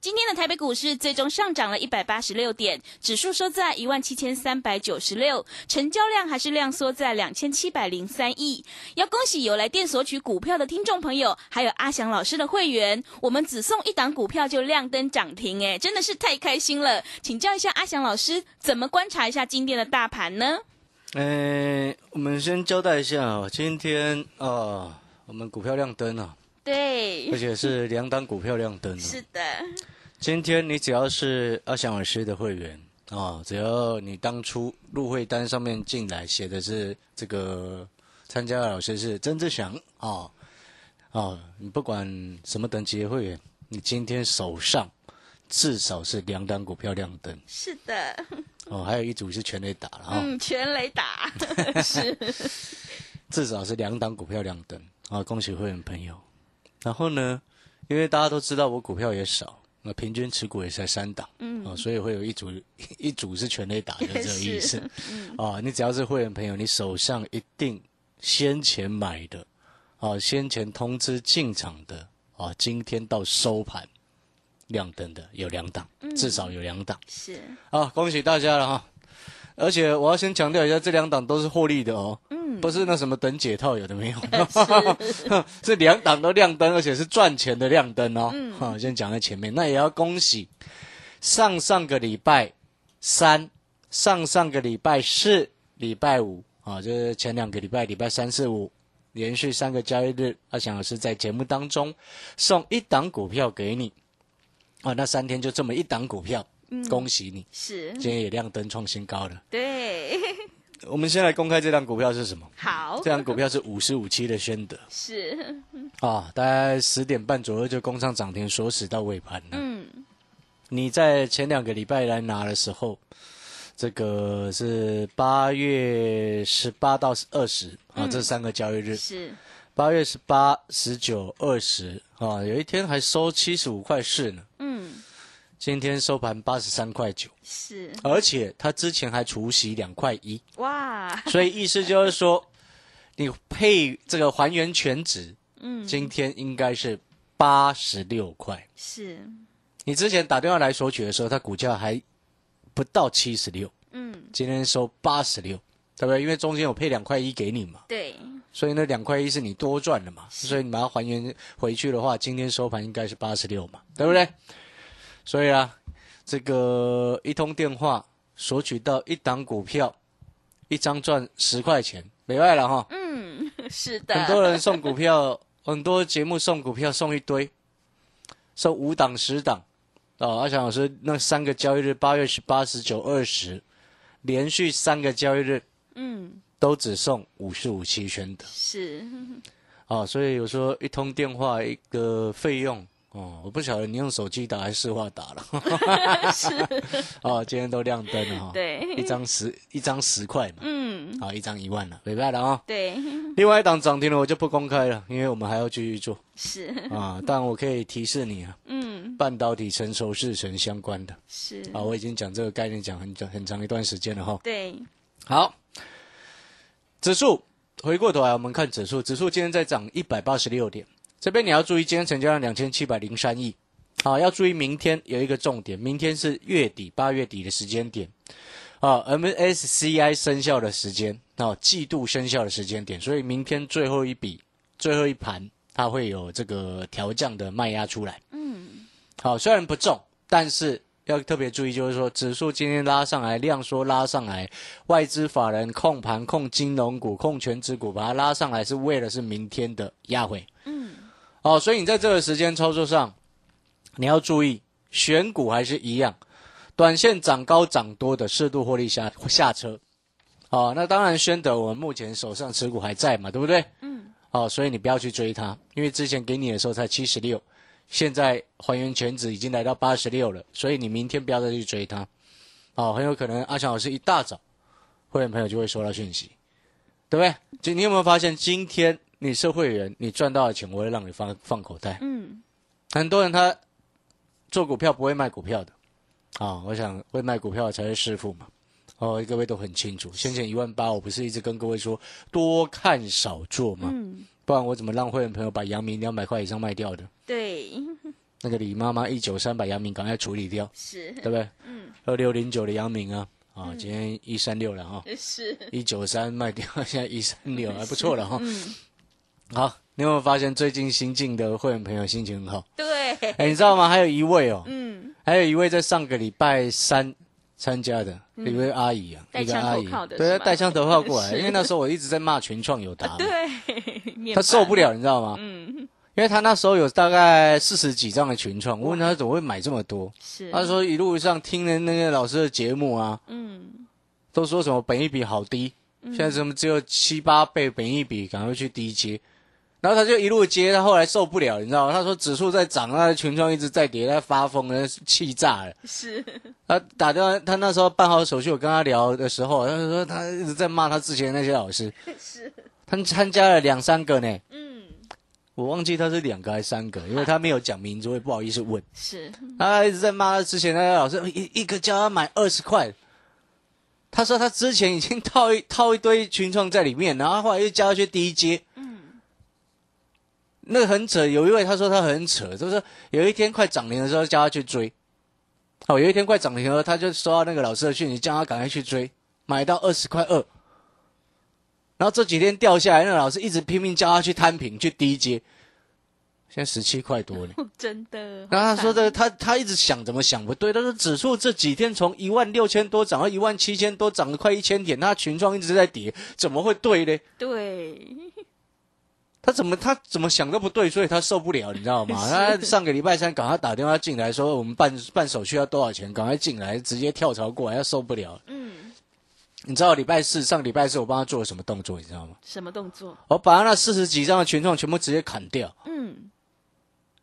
今天的台北股市最终上涨了一百八十六点，指数收在一万七千三百九十六，成交量还是量缩在两千七百零三亿。要恭喜有来电索取股票的听众朋友，还有阿翔老师的会员，我们只送一档股票就亮灯涨停，哎，真的是太开心了。请教一下阿翔老师，怎么观察一下今天的大盘呢？呃，我们先交代一下，今天啊，我们股票亮灯啊，对，而且是两档股票亮灯。是的。今天你只要是阿翔老师的会员啊，只要你当初入会单上面进来写的是这个参加的老师是曾志祥啊啊，你不管什么等级的会员，你今天手上至少是两档股票亮灯。是的。哦，还有一组是全雷打了啊。嗯，全雷打是。至少是两档股票亮灯啊，恭喜会员朋友。然后呢，因为大家都知道我股票也少。那平均持股也才三档，嗯，啊，所以会有一组 一组是全力打的这个意思，啊，你只要是会员朋友，你手上一定先前买的，啊，先前通知进场的，啊，今天到收盘亮灯的有两档，至少有两档，是，啊，恭喜大家了哈。而且我要先强调一下，这两档都是获利的哦，嗯，不是那什么等解套有的没有，是。两档都亮灯，而且是赚钱的亮灯哦。好，先讲在前面，那也要恭喜上上个礼拜三、上上个礼拜四、礼拜五。啊，就是前两个礼拜，礼拜三四五连续三个交易日，阿翔老师在节目当中送一档股票给你，啊，那三天就这么一档股票。恭喜你，是。今天也亮灯创新高了。对，我们先来公开这张股票是什么？好，这张股票是五十五期的宣德，是。啊，大概十点半左右就攻上涨停，锁死到尾盘了。嗯，你在前两个礼拜来拿的时候，这个是八月十八到二十啊，这三个交易日。是。八月十八、十九、二十啊，有一天还收七十五块四呢。嗯。今天收盘八十三块九，是，而且它之前还除息两块一，哇！所以意思就是说，你配这个还原全值，嗯，今天应该是八十六块，是。你之前打电话来索取的时候，它股价还不到七十六，嗯，今天收八十六，对不对？因为中间有配两块一给你嘛，对，所以那两块一是你多赚的嘛，所以你把它还原回去的话，今天收盘应该是八十六嘛，对不对？所以啊，这个一通电话索取到一档股票，一张赚十块钱，没外了哈。嗯，是的。很多人送股票，很多节目送股票送一堆，送五档十档。哦，阿强老师那三个交易日，八月十八、十九、二十，连续三个交易日，嗯，都只送五十五期权的。是。哦，所以有时候一通电话一个费用。哦，我不晓得你用手机打还是市话打了。是。哦，今天都亮灯了哈。对。一张十，一张十块嘛。嗯。好，一张一万了，明白了啊。对。另外一档涨停了，我就不公开了，因为我们还要继续做。是。啊，但我可以提示你啊。嗯。半导体成熟制成相关的。是。啊，我已经讲这个概念讲很长很长一段时间了哈。对。好。指数回过头来，我们看指数，指数今天在涨一百八十六点。这边你要注意，今天成交量两千七百零三亿，好，要注意明天有一个重点，明天是月底八月底的时间点，啊，MSCI 生效的时间，啊，季度生效的时间点，所以明天最后一笔、最后一盘，它会有这个调降的卖压出来。嗯，好，虽然不重，但是要特别注意，就是说指数今天拉上来，量缩拉上来，外资法人控盘控金融股、控全指股，把它拉上来，是为了是明天的压回。嗯。哦，所以你在这个时间操作上，你要注意选股还是一样，短线涨高涨多的适度获利下下车，哦，那当然，宣德我们目前手上持股还在嘛，对不对？嗯，哦，所以你不要去追它，因为之前给你的时候才七十六，现在还原全值已经来到八十六了，所以你明天不要再去追它。哦，很有可能阿强老师一大早，会员朋友就会收到讯息，对不对？就你有没有发现，今天你是会员，你赚到的钱，我会让你放放口袋。嗯，很多人他做股票不会卖股票的，啊、我想会卖股票的才是师傅嘛。哦，各位都很清楚，先前一万八，我不是一直跟各位说多看少做吗？嗯，不然我怎么让会员朋友把阳明两百块以上卖掉的？对，那个李妈妈一九三把阳明赶快处理掉，是对，不对？嗯，二六零九的阳明啊，啊，今天一三六了哈，是，一九三卖掉，现在一三六，还不错了哈。嗯，好，你有没有发现最近新进的会员朋友心情很好？对，哎，你知道吗？还有一位哦，嗯，还有一位在上个礼拜三参加的一位阿姨啊，一个阿姨。对，是吗带枪投靠过来，因为那时候我一直在骂群创有达嘛，对，面他受不，了，你知道吗？嗯，因为他那时候有大概四十几张的群创，我问他怎么会买这么多，是，他说一路上听了那个老师的节目啊，嗯，都说什么本一比好低，现在什么只有七八倍本一比，赶快去低接。然后他就一路接，他后来受不了，你知道吗？他说指数在涨，他的群创一直在跌，他发疯了，气炸了。是，他打电话，他那时候办好手续，我跟他聊的时候，他就说他一直在骂他之前那些老师，是，他参加了两三个呢，嗯，我忘记他是两个还是三个，因为他没有讲名字，我也不好意思问。是，他一直在骂他之前那些老师，一一个叫他买二十块，他说他之前已经套一套一堆群创在里面，然后后来又叫他去低阶，嗯，那个很扯。有一位他说他很扯，就是有一天快涨停的时候叫他去追，哦，有一天快涨停的时候他就收到那个老师的讯息，叫他赶快去追，买到二十块二。然后这几天掉下来，那个老师一直拼命叫他去摊平，去低阶，现在十七块多呢。真的，然后他说的，的，他他一直想怎么想不对，他说指数这几天从一万六千多涨到一万七千多，涨了快一千点，那群创一直在跌，怎么会对呢？对，他怎么他怎么想都不对，所以他受不了，你知道吗？他上个礼拜三赶快打电话进来说，我们办办手续要多少钱，赶快进来，直接跳槽过来，他受不了。嗯，你知道礼拜四上礼拜四我帮他做了什么动作，你知道吗？什么动作？我把他那四十几张的群创全部直接砍掉，嗯，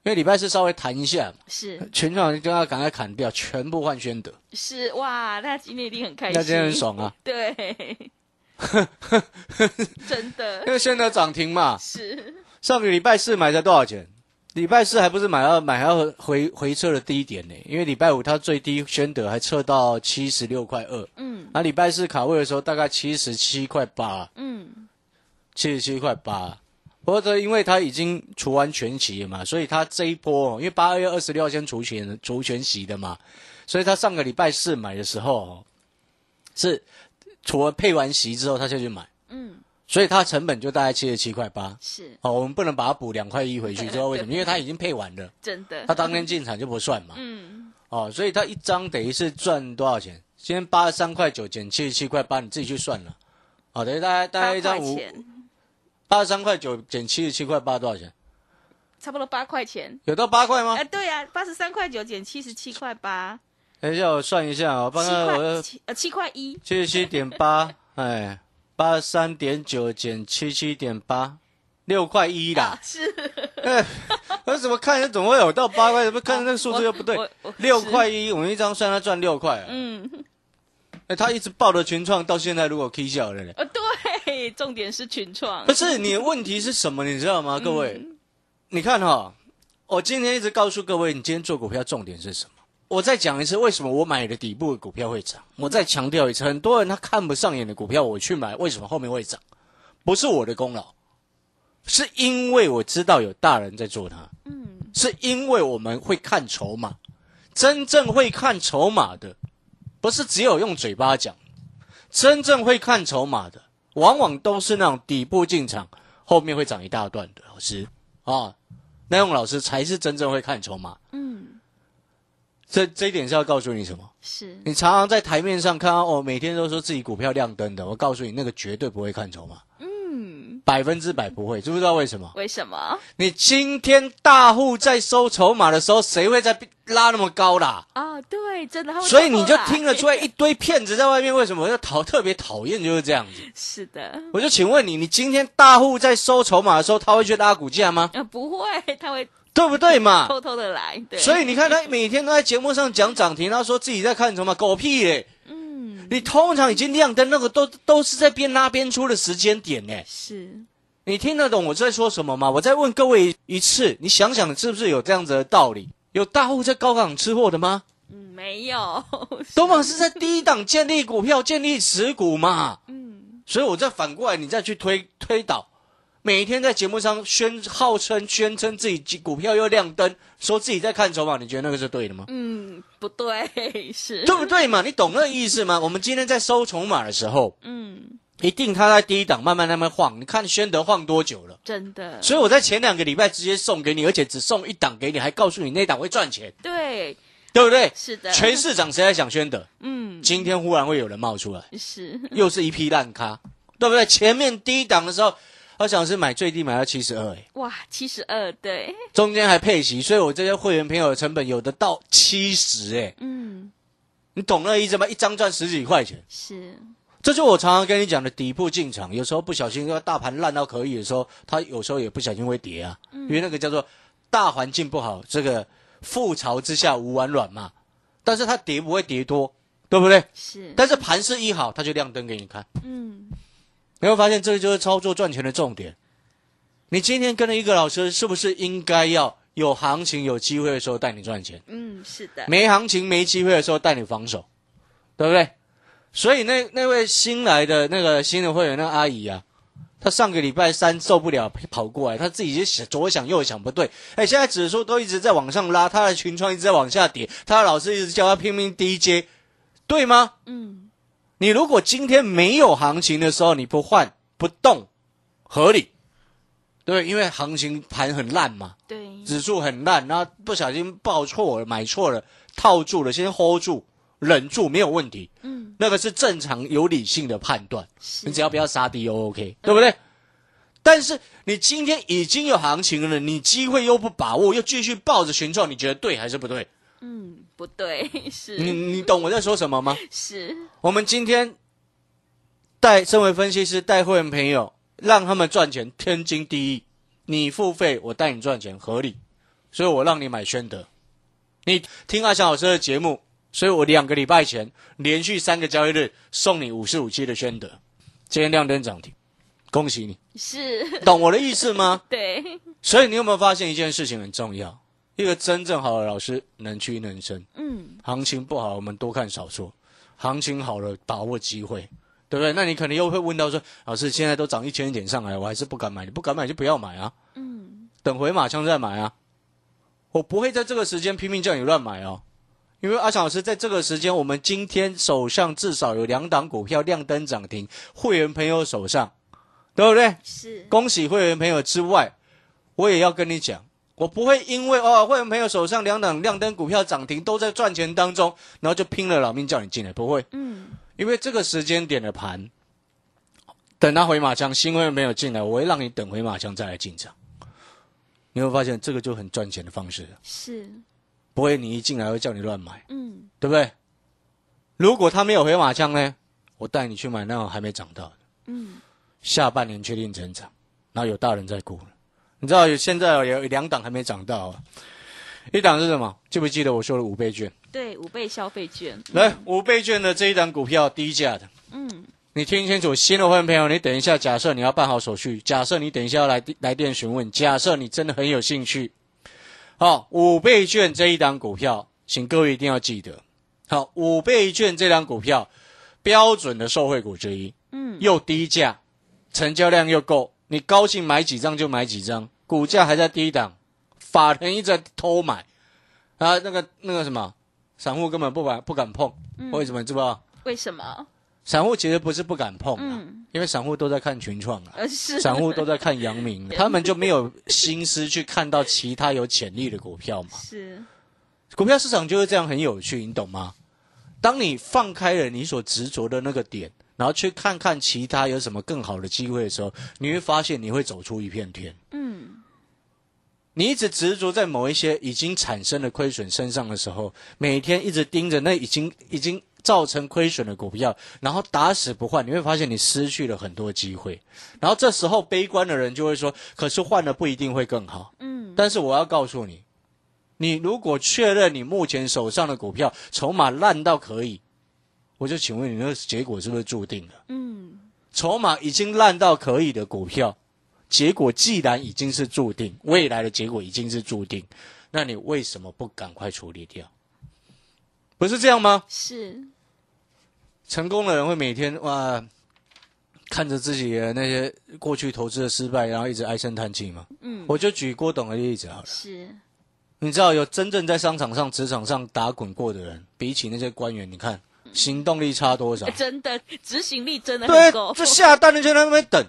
因为礼拜四稍微谈一下嘛，是群创就要赶快砍掉，全部换宣德，是，哇，那今天一定很开心，那今天很爽啊。对，真的。因为宣德涨停嘛，是，上个礼拜四买才多少钱？礼拜四还不是买到买还要回回撤的低点呢？因为礼拜五它最低宣德还撤到七十六块二，嗯。那礼拜四卡位的时候大概七十七块八，嗯，七十七块八。不过这因为它已经除完全息了嘛，所以它这一波，因为八月二十六号先除全除全息的嘛，所以它上个礼拜四买的时候是除了配完席之后，他就去买，嗯，所以它成本就大概七十七块八。是哦，我们不能把它补两块一回去，知道为什么？因为它已经配完了，真的它，当天进场就不算嘛。嗯，哦，所以它一张等于是赚多少钱？今天八十三块九减七十七块八，你自己去算了。哦，等于大概大概一张五八十三块九减七十七块八多少钱？差不多八块钱。有到八块吗哎，？对呀，八十三块九减七十七块八，等一下我算一下啊、哦，七帮他块我七呃七块一，七十七点八，哎，八十三点九减七七点八，六块一啦啊。是哎，我怎么看怎么会有到八块？怎么看那个数字又不对我我？六块一，我们一张算他赚六块啊。嗯，哎，他一直抱着群创到现在，如果 K 笑了呢，呃，对，重点是群创不，是你的问题是什么？你知道吗？各位，嗯你看哈、我今天一直告诉各位，你今天做股票重点是什么？我再讲一次，为什么我买的底部的股票会涨？我再强调一次，很多人他看不上眼的股票，我去买，为什么后面会涨？不是我的功劳，是因为我知道有大人在做它，嗯，是因为我们会看筹码，真正会看筹码的，不是只有用嘴巴讲，真正会看筹码的，往往都是那种底部进场，后面会涨一大段的老师啊，那种老师才是真正会看筹码。嗯，这这一点是要告诉你什么？是你常常在台面上看到哦，每天都说自己股票亮灯的，我告诉你，那个绝对不会看筹码。嗯，百分之百不会，知不知道为什么？为什么？你今天大户在收筹码的时候，谁会在拉那么高啦？啊，对，真的，所以你就听得出来一堆骗子在外面，为什么要讨特别讨厌就是这样子。是的，我就请问你，你今天大户在收筹码的时候，他会去拉股价吗？啊，不会，他会对不对嘛？偷偷的来，对。所以你看他每天都在节目上讲涨停，他说自己在看什么狗屁嘞。嗯，你通常已经亮灯，那个都都是在边拉边出的时间点呢。是，你听得懂我在说什么吗？我再问各位一次，你想想是不是有这样子的道理？有大户在高档吃货的吗？嗯，没有，都嘛是在低档建立股票、建立持股嘛。嗯，所以我再反过来，你再去推推导，每天在节目上宣号称宣称自己股票又亮灯，说自己在看筹码，你觉得那个是对的吗？嗯，不对，是对不对嘛？你懂那个意思吗？我们今天在收筹码的时候，嗯，一定他在低档慢慢慢慢晃。你看宣德晃多久了？真的，所以我在前两个礼拜直接送给你，而且只送一档给你，还告诉你那档会赚钱，对，对不对？是的，全市场谁在想宣德？嗯，今天忽然会有人冒出来，是，又是一批烂咖，对不对？前面低档的时候，好像是买最低买到七十二，哎，哇，七十二，对，中间还配息，所以我这些会员朋友的成本有的到七十，哎，嗯，你懂那意思吗？一张赚十几块钱，是，这就我常常跟你讲的底部进场，有时候不小心，要大盘烂到可以的时候，它有时候也不小心会跌啊，因为那个叫做大环境不好，这个覆巢之下无完卵嘛。但是它跌不会跌多，对不对？是，但是盘势一好，它就亮灯给你看。嗯，你会发现，这个就是操作赚钱的重点。你今天跟了一个老师，是不是应该要有行情、有机会的时候带你赚钱？嗯，是的，没行情、没机会的时候带你防守，对不对？所以那那位新来的那个新的会员那个阿姨啊，她上个礼拜三受不了跑过来，她自己就想左想右想不对，哎，现在指数都一直在往上拉，她的群创一直在往下跌，她的老师一直叫她拼命 DJ，，对吗？嗯，你如果今天没有行情的时候，你不换不动，合理，对，因为行情盘很烂嘛，对，指数很烂，然后不小心报错了，买错了，套住了，先 hold 住，忍住没有问题，嗯，那个是正常有理性的判断，是，你只要不要杀低 O OK，对。不对？但是你今天已经有行情了，你机会又不把握，又继续抱着群众，你觉得对还是不对？嗯，不对，是你是，你懂我在说什么吗？是，我们今天带身为分析师带会员朋友，让他们赚钱，天经地义。你付费，我带你赚钱，合理。所以我让你买宣德。你听阿翔老师的节目，所以我两个礼拜前连续三个交易日送你五十五期的宣德，今天亮灯涨停，恭喜你，是，懂我的意思吗？对，所以你有没有发现一件事情很重要？一个真正好的老师能屈能伸。嗯，行情不好，我们多看少做；行情好了，把握机会，对不对？那你可能又会问到说，老师现在都涨一千点上来，我还是不敢买。你不敢买就不要买啊，嗯，等回马枪再买啊。我不会在这个时间拼命叫你乱买哦，因为阿强老师在这个时间，我们今天手上至少有两档股票亮灯涨停，会员朋友手上，对不对？是，恭喜会员朋友之外，我也要跟你讲，我不会因为哦会员朋友手上两档亮灯股票涨停都在赚钱当中，然后就拼了老命叫你进来，不会，嗯，因为这个时间点的盘，等他回马枪，新会员没有进来，我会让你等回马枪再来进场。你会发现这个就很赚钱的方式，是，不会你一进来会叫你乱买，嗯，对不对？如果他没有回马枪呢，我带你去买那种还没涨到的。嗯，下半年确定成长，然后有大人在顾了。你知道有现在有两档还没涨到啊？一档是什么？记不记得我说的五倍券？对，五倍消费券，来，五倍券的这一档股票低价的，嗯，你听清楚，新的会员朋友，你等一下，假设你要办好手续，假设你等一下要来来电询问，假设你真的很有兴趣，好，五倍券这一档股票，请各位一定要记得，好，五倍券这档股票标准的受惠股之一，嗯，又低价，成交量又够，你高兴买几张就买几张，股价还在低档，法人一直在偷买，啊，那个那个什么，散户根本不敢不敢碰，嗯为什么？你知不知道？为什么？散户其实不是不敢碰啊，嗯，因为散户都在看群创啊，散户都在看阳明，他们就没有心思去看到其他有潜力的股票嘛。是，股票市场就是这样很有趣，你懂吗？当你放开了你所执着的那个点，然后去看看其他有什么更好的机会的时候，你会发现你会走出一片天。嗯，你一直执着在某一些已经产生的亏损身上的时候，每天一直盯着那已经已经造成亏损的股票，然后打死不换，你会发现你失去了很多机会。然后这时候悲观的人就会说：“可是换了不一定会更好。”嗯，但是我要告诉你，你如果确认你目前手上的股票筹码烂到可以，我就请问你，那个结果是不是注定了？嗯，筹码已经烂到可以的股票，结果既然已经是注定，未来的结果已经是注定，那你为什么不赶快处理掉？不是这样吗？是，成功的人会每天哇，看着自己的那些过去投资的失败，然后一直唉声叹气吗？嗯，我就举郭董的例子好了。是，你知道有真正在商场上、职场上打滚过的人，比起那些官员，你看行动力差多少？真的执行力真的对很够，，就下单的就在那边等。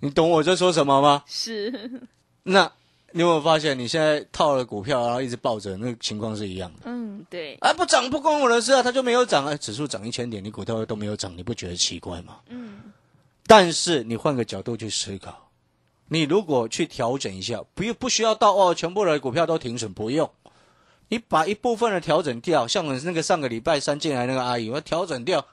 你懂我在说什么吗？是，那你有没有发现，你现在套了股票，然后一直抱着，那个情况是一样的？嗯，对，啊，不涨不关我的事啊，它就没有涨啊，指数涨一千点，你股票都没有涨，你不觉得奇怪吗？嗯，但是你换个角度去思考，你如果去调整一下，不用不需要到哦，全部的股票都停损，不用，你把一部分的调整掉，像我那个上个礼拜三进来那个阿姨，我调整掉，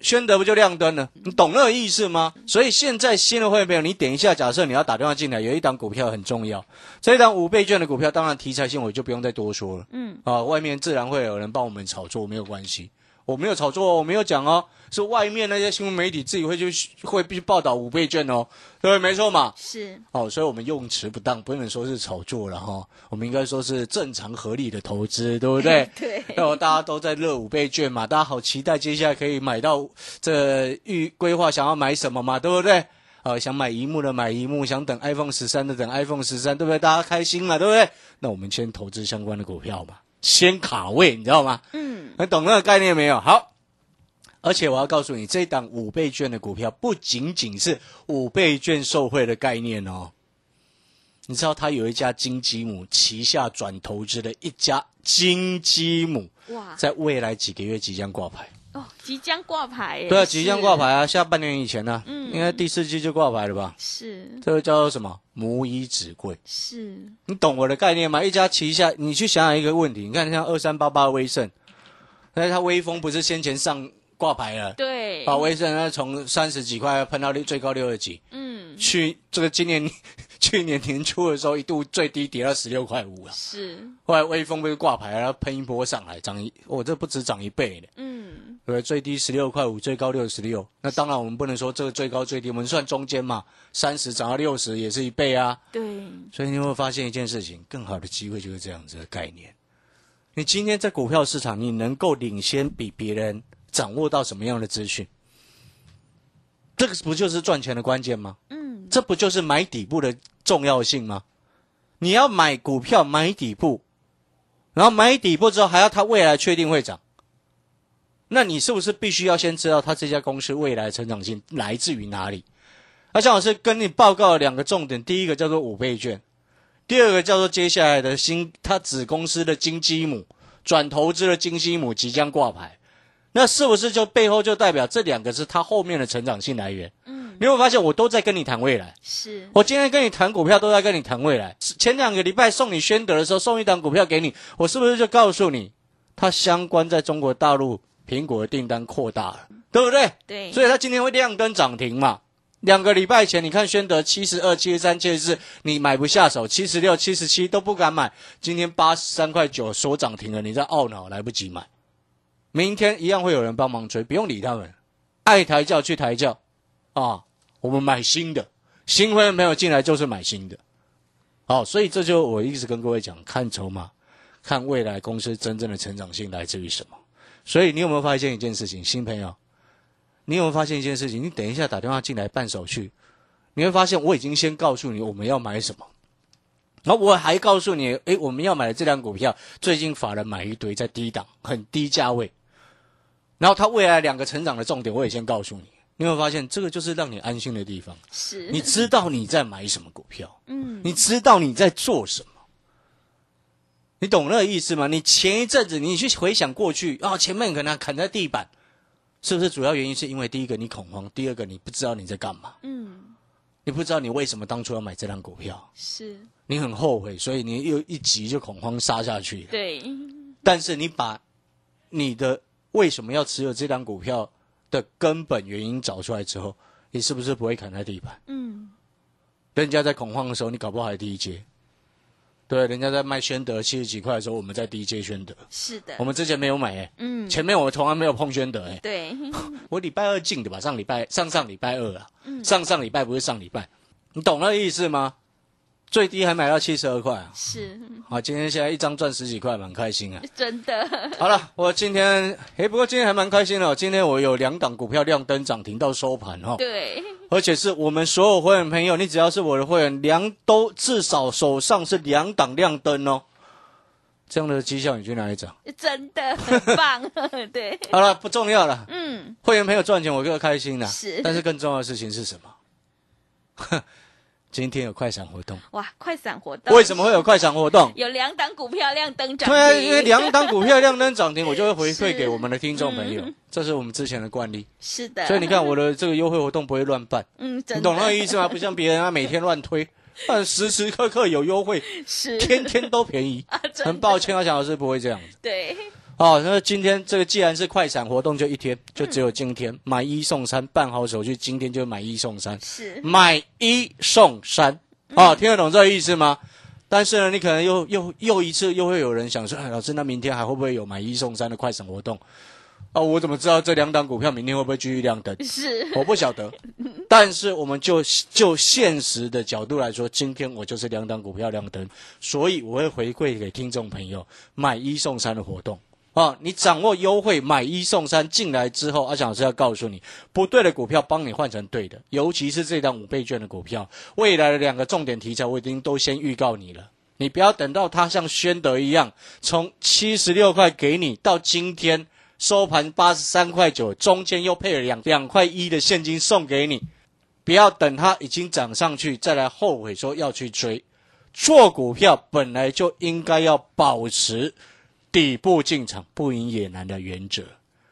宣德不就亮灯了？你懂那个意思吗？所以现在新的会员朋友，你点一下，假设你要打电话进来，有一档股票很重要，这一档五倍券的股票，当然题材性我就不用再多说了。嗯，啊，外面自然会有人帮我们炒作，没有关系。我没有炒作哦，我没有讲哦，是外面那些新闻媒体自己会去会必须报道五倍券哦，对对？没错嘛。是，哦，所以我们用词不当，不能说是炒作了哈，我们应该说是正常合理的投资，对不对？对，那大家都在热五倍券嘛，大家好期待接下来可以买到这预规划想要买什么嘛，对不对？呃，想买一幕的买一幕，想等 iPhone 十三的等 iPhone 十三，对不对？大家开心嘛，对不对？那我们先投资相关的股票嘛，先卡位，你知道吗？嗯，你懂那个概念没有？好，而且我要告诉你，这档五倍券的股票不仅仅是五倍券受惠的概念哦。你知道他有一家金鸡母旗下转投资的一家金鸡母，哇，在未来几个月即将挂牌。哦，即将挂牌耶，对啊，即将挂牌啊，下半年以前呢、嗯。应该第四季就挂牌了吧？是。这个叫做什么？母以子贵。是，你懂我的概念吗？一家旗下，你去想想一个问题，你看像二三八八威盛，那它威风不是先前上挂牌了？对，把威盛那从三十几块喷到六最高六十几，嗯，去这个今年 去年年初的时候一度最低跌到十六块五啊，是，后来威风不是挂牌，然后喷一波上来，涨一，我、这不止涨一倍的，嗯，对？最低十六块五，最高六十六，那当然我们不能说这个最高最低，我们算中间嘛，三十涨到六十也是一倍啊，对，所以你会发现一件事情，更好的机会就是这样子的概念。你今天在股票市场，你能够领先比别人掌握到什么样的资讯？这个不就是赚钱的关键吗？嗯，这不就是买底部的重要性吗？你要买股票买底部，然后买底部之后还要它未来确定会涨，那你是不是必须要先知道他这家公司未来的成长性来自于哪里？那向老师跟你报告了两个重点，第一个叫做五倍券，第二个叫做接下来的新他子公司的金鸡母转投资的金鸡母即将挂牌，那是不是就背后就代表这两个是他后面的成长性来源？嗯，你会发现我都在跟你谈未来？是，我今天跟你谈股票，都在跟你谈未来。前两个礼拜送你宣德的时候，送一档股票给你，我是不是就告诉你，它相关在中国大陆苹果的订单扩大了，对不对？对，所以它今天会亮灯涨停嘛。两个礼拜前，你看宣德七十二、七十三、七十四，你买不下手，七十六、七十七都不敢买。今天八十三块九说涨停了，你在懊恼来不及买。明天一样会有人帮忙追，不用理他们，爱抬轿去抬轿啊！我们买新的，新会员朋友进来就是买新的。好，所以这就我一直跟各位讲，看筹码，看未来公司真正的成长性来自于什么。所以你有没有发现一件事情，新朋友？你有没有发现一件事情？你等一下打电话进来办手续，你会发现我已经先告诉你我们要买什么，然后我还告诉你，诶，我们要买的这辆股票最近法人买一堆，在低档，很低价位，然后它未来两个成长的重点我也先告诉你。你有没有发现这个就是让你安心的地方？是，你知道你在买什么股票，嗯，你知道你在做什么，你懂那个意思吗？你前一阵子你去回想过去啊，前面可能砍在地板，是不是主要原因是因为第一个你恐慌，第二个你不知道你在干嘛，嗯，你不知道你为什么当初要买这张股票，是你很后悔，所以你又一急就恐慌杀下去。对，但是你把你的为什么要持有这张股票的根本原因找出来之后，你是不是不会砍在地板？嗯，人家在恐慌的时候，你搞不好还第一阶。对，人家在卖宣德七十几块的时候，我们在第一阶宣德，是的。我，们之前没有买诶、嗯，前面我们从来没有碰宣德诶、对，我礼拜二进的吧，上礼拜上上礼拜二啊，嗯。上上礼拜不是上礼拜，你懂那意思吗？最低还买到七十二块啊！是啊，今天现在一张赚十几块，蛮开心啊。真的，好了，我今天诶，不过今天还蛮开心的哦。今天我有两档股票亮灯涨停到收盘哦，对，而且是我们所有会员朋友，你只要是我的会员，两都至少手上是两档亮灯哦。这样的绩效你去哪里找？真的很棒，对，好了，不重要了。嗯，会员朋友赚钱，我更开心了。是但是更重要的事情是什么？今天有快闪活动，哇，快闪活动，为什么会有快闪活动？有两档股票亮灯涨停。对啊，因为两档股票亮灯涨停，我就会回馈给我们的听众朋友，这是我们之前的惯例。是的，所以你看我的这个优惠活动不会乱办，嗯，真的。你懂那个意思吗？不像别人啊，每天乱推，啊，时时刻刻有优惠，是。天天都便宜。啊，很抱歉啊，蒋老师不会这样子。对，哦，那今天这个既然是快闪活动，就一天，就只有今天，买一送三，办好手续，今天就买一送三，是买一送三。哦，听得懂这个意思吗？但是呢，你可能又又又一次又会有人想说，哎，老师，那明天还会不会有买一送三的快闪活动？哦，我怎么知道这两档股票明天会不会继续亮灯？是，我不晓得，但是我们就就现实的角度来说，今天我就是两档股票亮灯，所以我会回馈给听众朋友买一送三的活动。啊，你掌握优惠买一送三进来之后，阿翔老师要告诉你，不对的股票帮你换成对的，尤其是这张五倍券的股票，未来的两个重点题材我已经都先预告你了。你不要等到它像宣德一样，从七十六块给你到今天收盘八十三块九，中间又配了两两块一的现金送给你，不要等它已经涨上去再来后悔说要去追。做股票本来就应该要保持底部进场不赢也难的原则。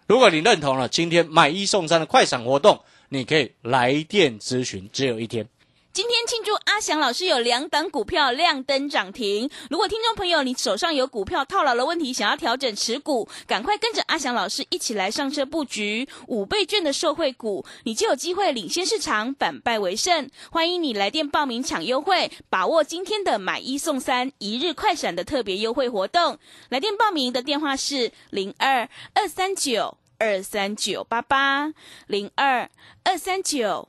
如果你认同了今天买一送三的快闪活动，你可以来电咨询，只有一天。今天庆祝阿翔老师有两档股票亮灯涨停。如果听众朋友你手上有股票套牢的问题，想要调整持股，赶快跟着阿翔老师一起来上车布局五倍券的受惠股，你就有机会领先市场，反败为胜。欢迎你来电报名抢优惠，把握今天的买一送三一日快闪的特别优惠活动。来电报名的电话是零二二三九二三九八八零二二三九。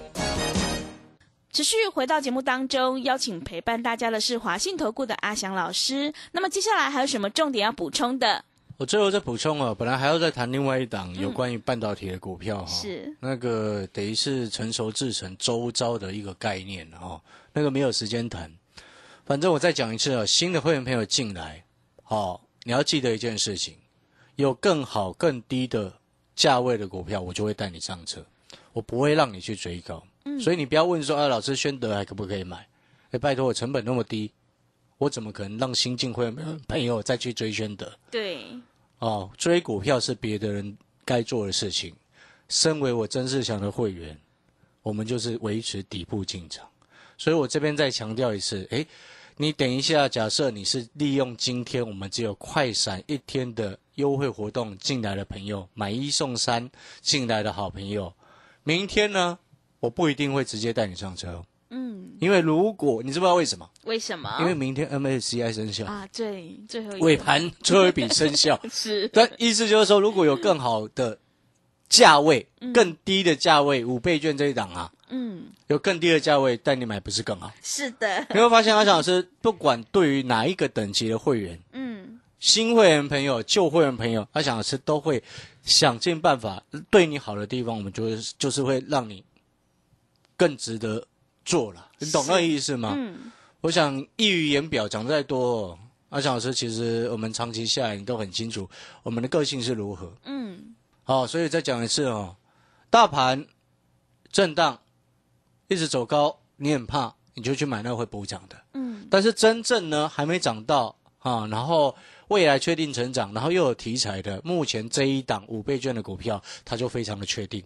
持续回到节目当中，邀请陪伴大家的是华信投顾的阿翔老师。那么接下来还有什么重点要补充的？我最后再补充哦，本来还要再谈另外一档有关于半导体的股票哈、是那个等于是成熟制成周遭的一个概念哦，那个没有时间谈。反正我再讲一次哦，新的会员朋友进来，哦，你要记得一件事情，有更好更低的价位的股票，我就会带你上车，我不会让你去追高。所以你不要问说，啊，老师宣德还可不可以买？哎，拜托我成本那么低，我怎么可能让新进会员朋友再去追宣德？对，哦，追股票是别的人该做的事情。身为我曾仕强的会员，我们就是维持底部进场。所以我这边再强调一次，诶，你等一下，假设你是利用今天我们只有快闪一天的优惠活动进来的朋友，买一送三进来的好朋友，明天呢，我不一定会直接带你上车哦，嗯，因为如果你知不知道为什么？为什么？因为明天 MSCI 生效，啊，对，最后一尾盘最后一笔生效。是但意思就是说，如果有更好的价位更低的价位，五倍券这一档啊，嗯，有更低的价位带你买，不是更好？是的，你会发现阿翔老师不管对于哪一个等级的会员，嗯，新会员朋友、旧会员朋友，阿翔老师都会想尽办法对你好的地方，我们就是就是会让你更值得做了。你懂那个意思吗？嗯，我想溢于言表，讲再多、哦，阿翔老师其实我们长期下来，你都很清楚我们的个性是如何。嗯，好、所以再讲一次哦，大盘震荡一直走高，你很怕，你就去买那个会补涨的。嗯，但是真正呢还没涨到啊，然后未来确定成长，然后又有题材的，目前这一档五倍券的股票，它就非常的确定。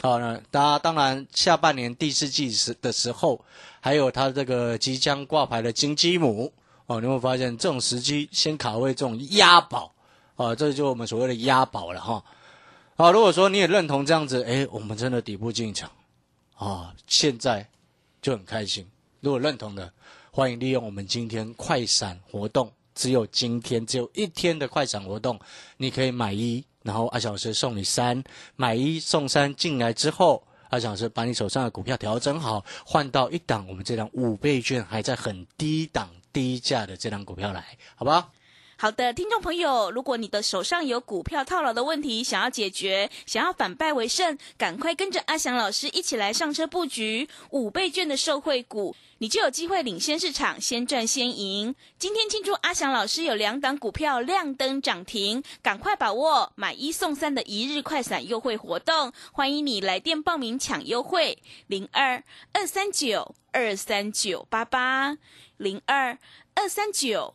好，那大家当然下半年第四季时的时候，还有它这个即将挂牌的金鸡母哦，你会发现这种时机先卡位这种押宝啊，这就我们所谓的押宝了哈。好，如果说你也认同这样子，诶，我们真的底部进场啊，现在就很开心。如果认同的，欢迎利用我们今天快闪活动，只有今天只有一天的快闪活动，你可以买一，然后阿小老师送你三，买一送三进来之后，阿小老师把你手上的股票调整好，换到一档我们这档五倍券还在很低档低价的这档股票来，好不好？好的，听众朋友，如果你的手上有股票套牢的问题想要解决，想要反败为胜，赶快跟着阿翔老师一起来上车布局五倍券的受惠股，你就有机会领先市场，先赚先赢。今天庆祝阿翔老师有两档股票亮灯涨停，赶快把握买一送三的一日快闪优惠活动，欢迎你来电报名抢优惠，零二二三九二三九八八零二二三九。